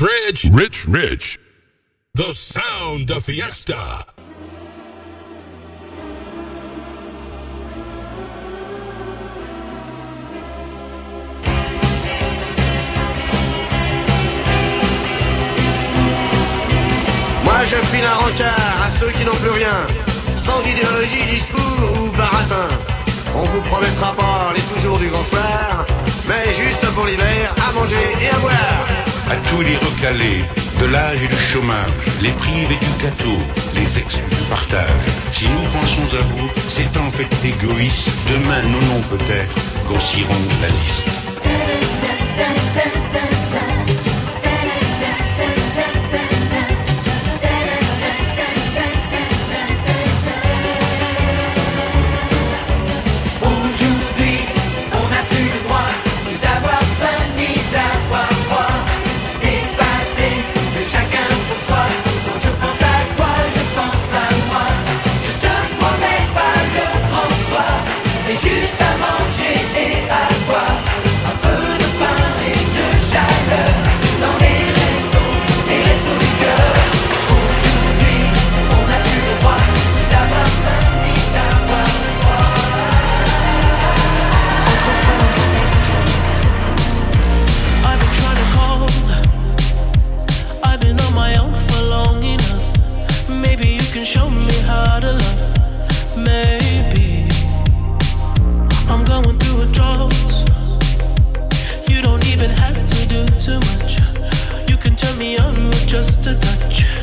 Rich, Rich. Rich, The sound of fiesta. Moi je file un rencard à ceux qui n'ont plus rien, sans idéologie, discours ou baratin. On vous promettra pas les toujours du grand soir, mais juste pour l'hiver, à manger et à boire à tous les recalés de l'âge et du chômage, les privés du gâteau, les exclus du partage. Si nous pensons à vous, c'est en fait égoïste. Demain, nous non peut-être grossirons la liste. show me how to love. Maybe I'm going through. You don't even have to do too much. You can turn me on with just a touch.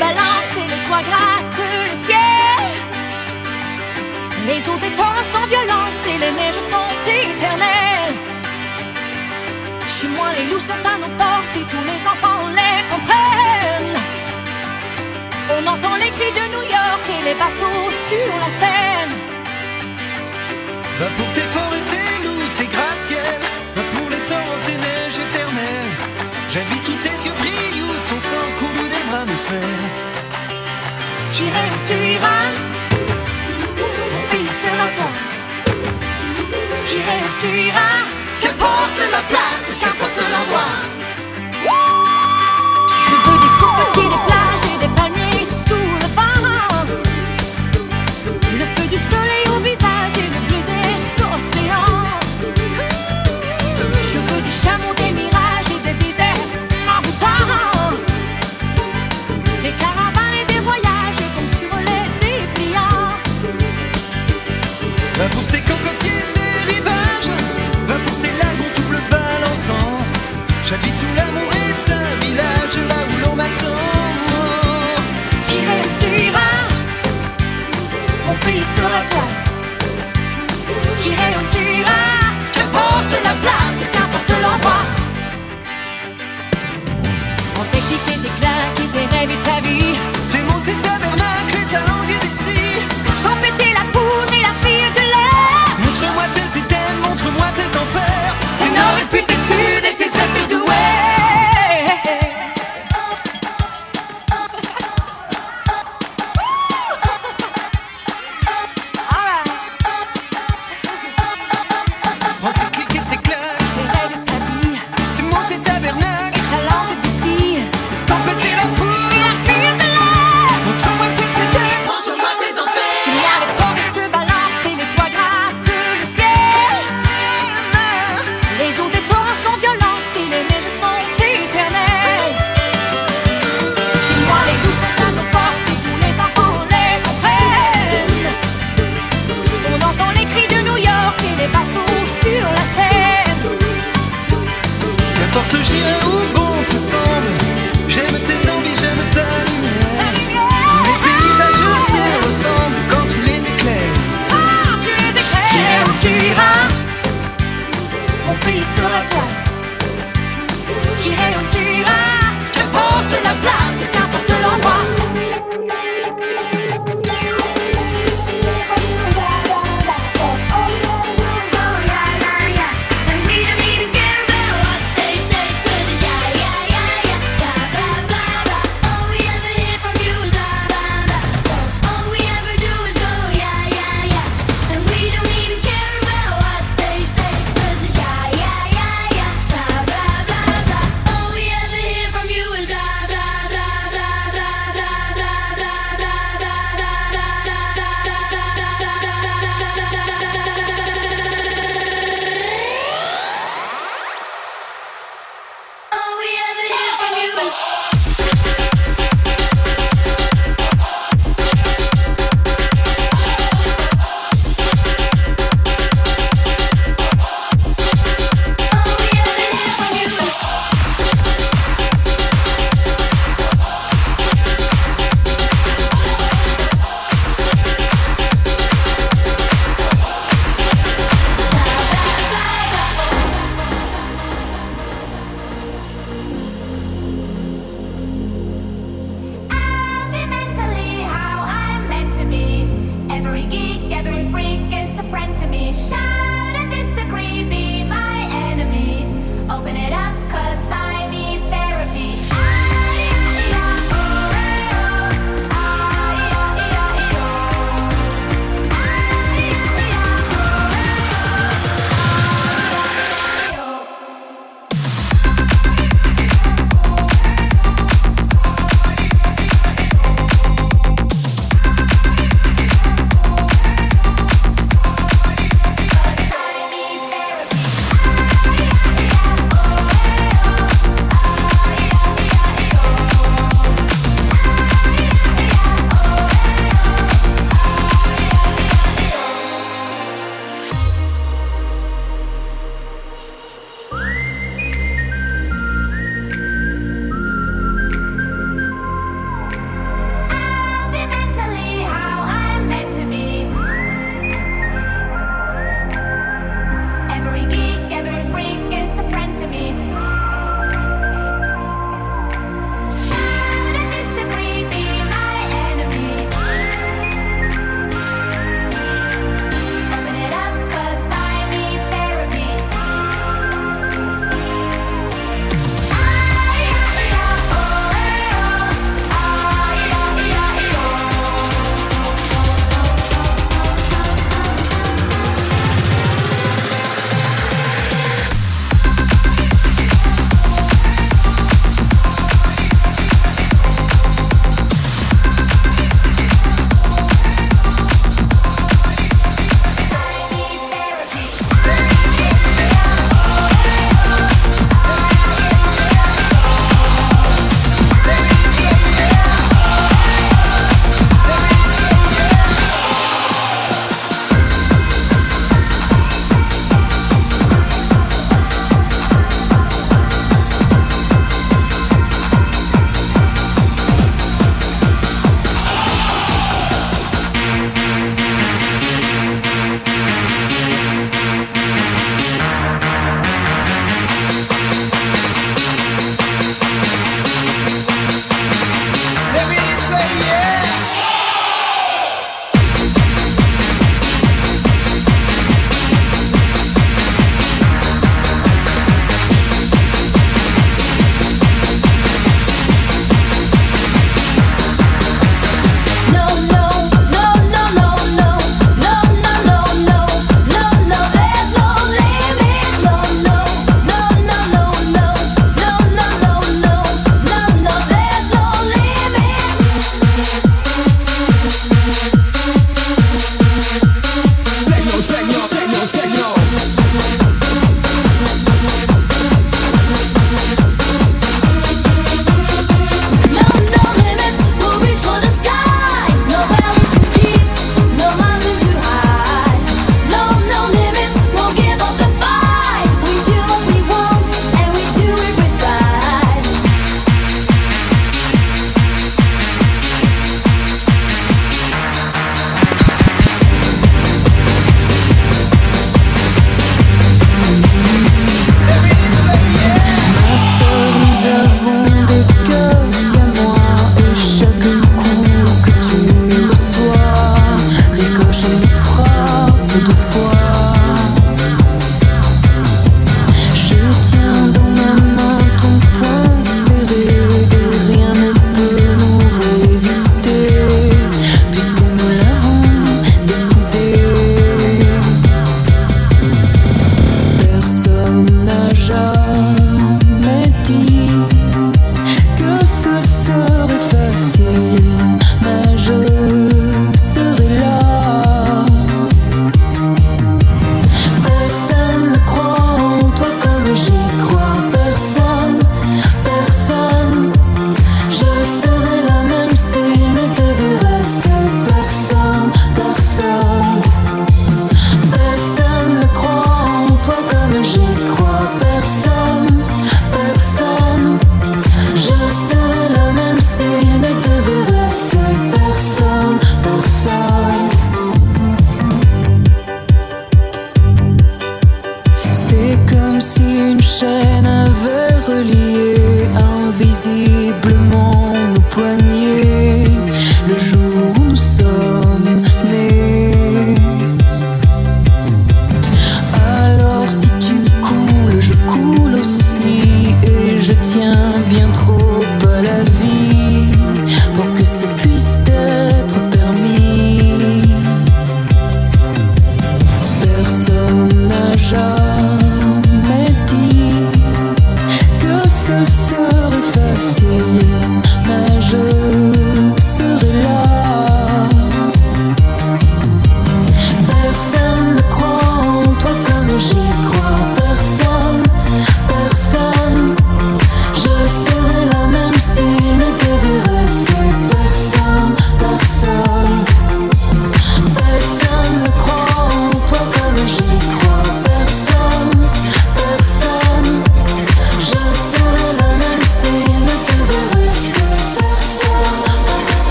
balance et le toit gratte le ciel. Les eaux des temps sont violence et les neiges sont éternelles. Chez moi, les loups sont à nos portes et tous les enfants les comprennent. On entend les cris de New York et les bateaux sur la Seine. j'irai tu iras. baby, heavy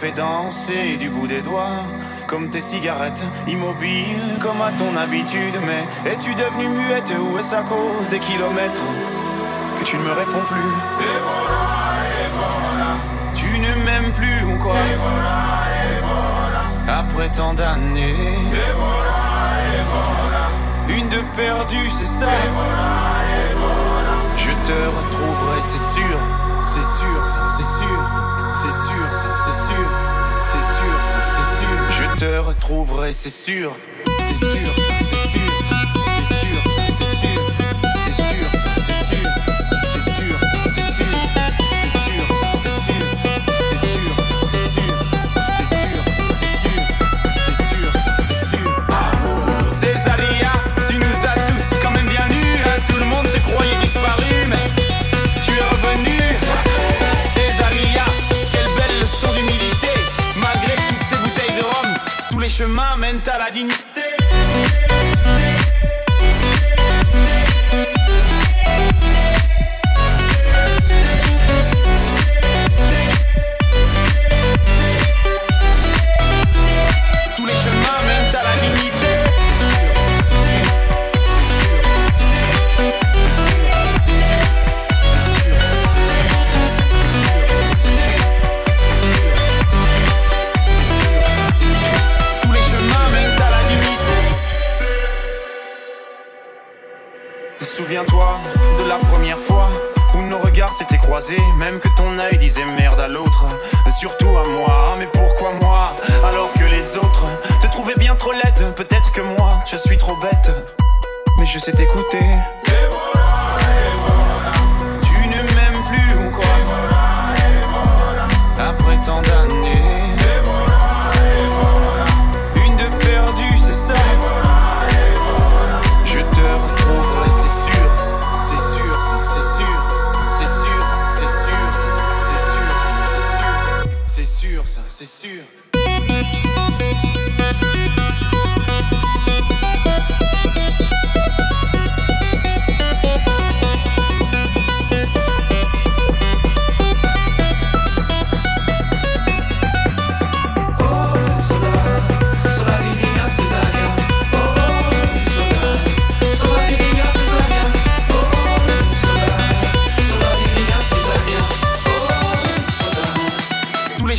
Fais danser du bout des doigts. Comme tes cigarettes, immobile comme à ton habitude. Mais es-tu devenue muette ou est-ce à cause des kilomètres que tu ne me réponds plus? Et voilà, et voilà. Tu ne m'aimes plus ou quoi? Et voilà, et voilà. Après tant d'années. Et. Une de perdue, c'est ça. Et voilà, et voilà. Je te retrouverai, c'est sûr. C'est sûr, ça, c'est sûr. C'est sûr, c'est sûr. C'est sûr, c'est sûr. Je te retrouverai, c'est sûr. C'est sûr, c'est sûr. Chemins mènent à la dignité. Même que ton œil disait merde à l'autre, surtout à moi. Mais pourquoi moi alors que les autres te trouvaient bien trop laide? Peut-être que moi je suis trop bête, mais je sais t'écouter. Tu ne m'aimes plus ou quoi? Après tant d'années.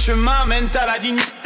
chemin mène à la dignité.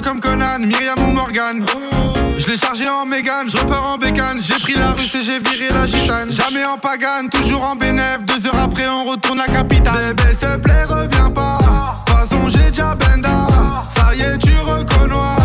comme Conan, Myriam ou Morgan. Je l'ai chargé en mégane, je repars en bécane. J'ai pris la russe et j'ai viré la gitane. Jamais en pagane, toujours en bénéf. Deux heures après, on retourne à capitale. Bébé, s'il te plaît, reviens pas. Façon, j'ai déjà benda. Ça y est, tu reconnois.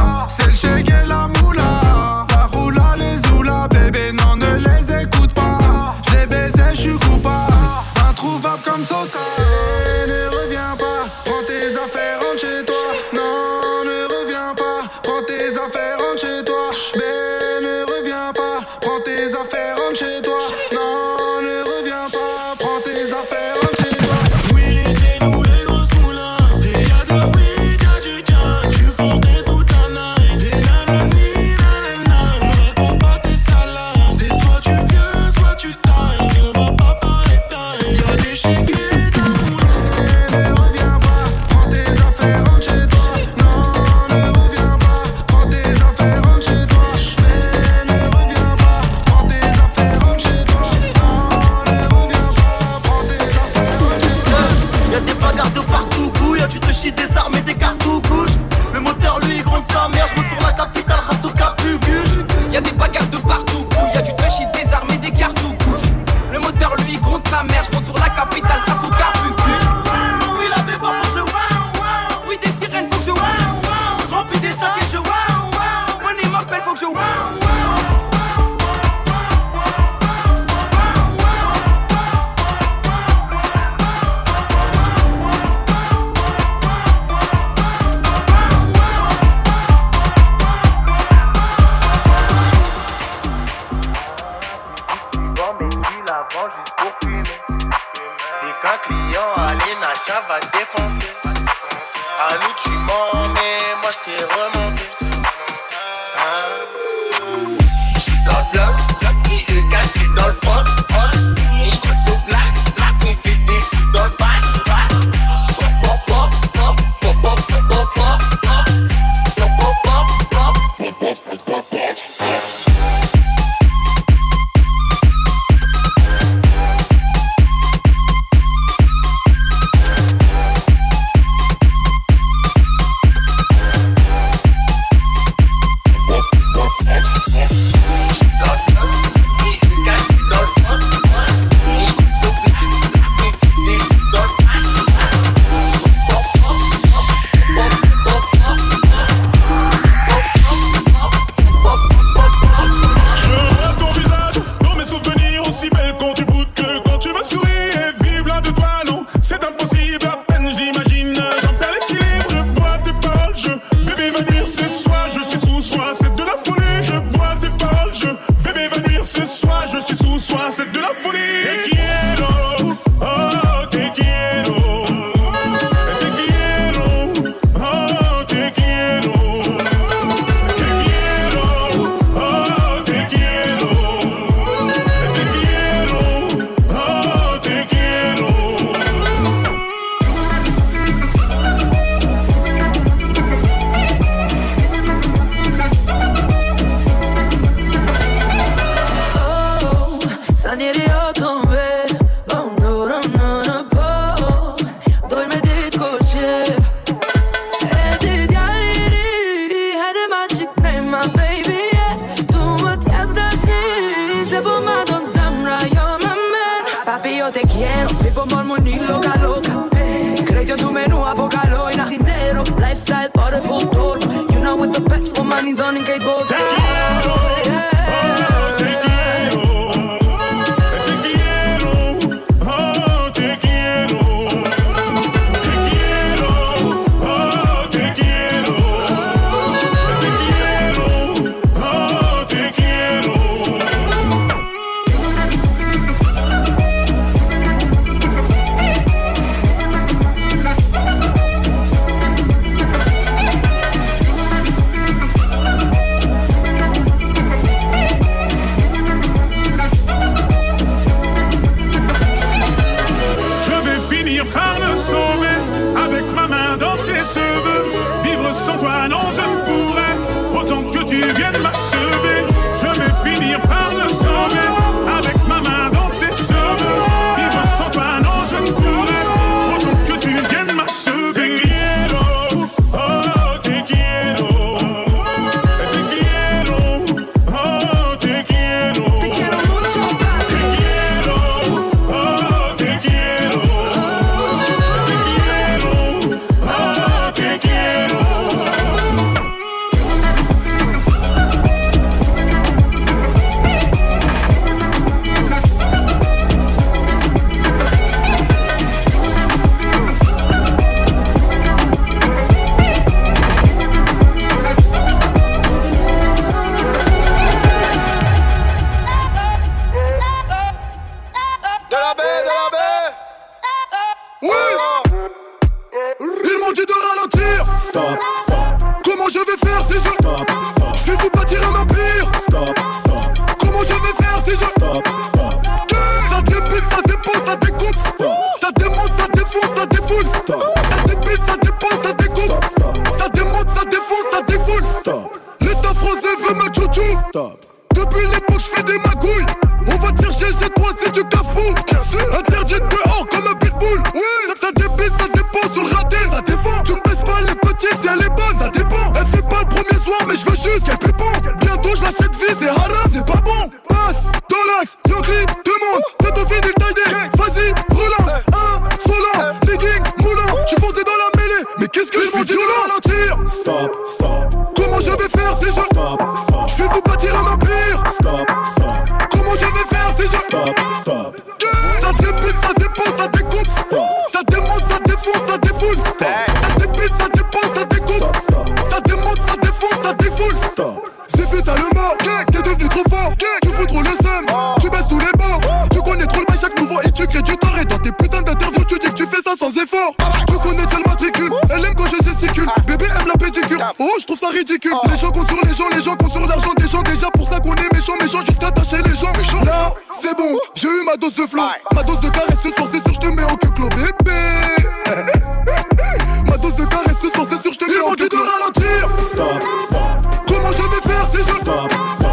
up.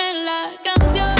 Ponen la canción,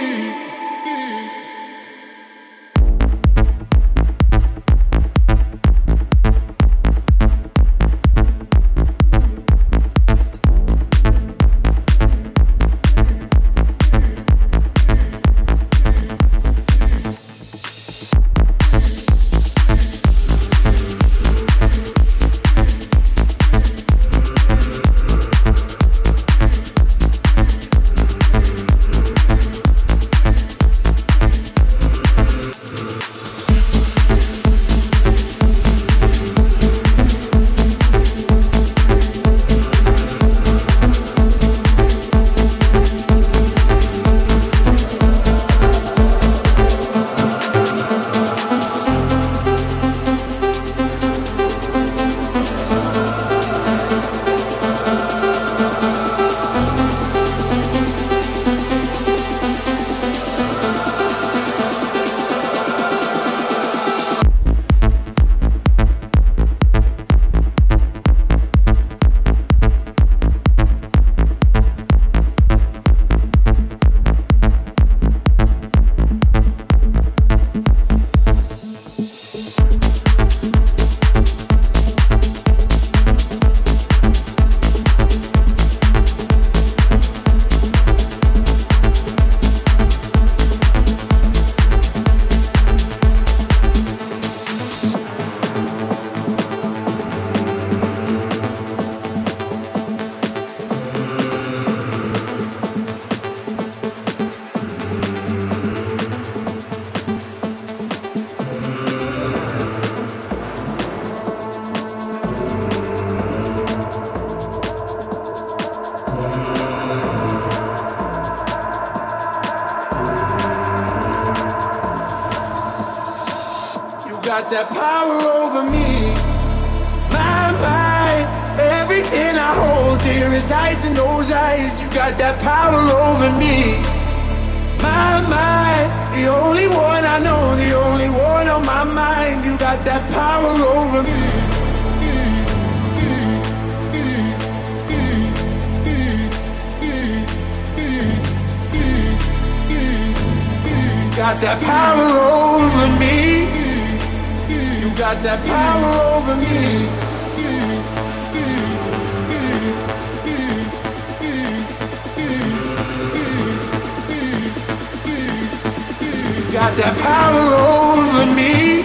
power over me. Got that power over me. You got that power over me. got that power over me.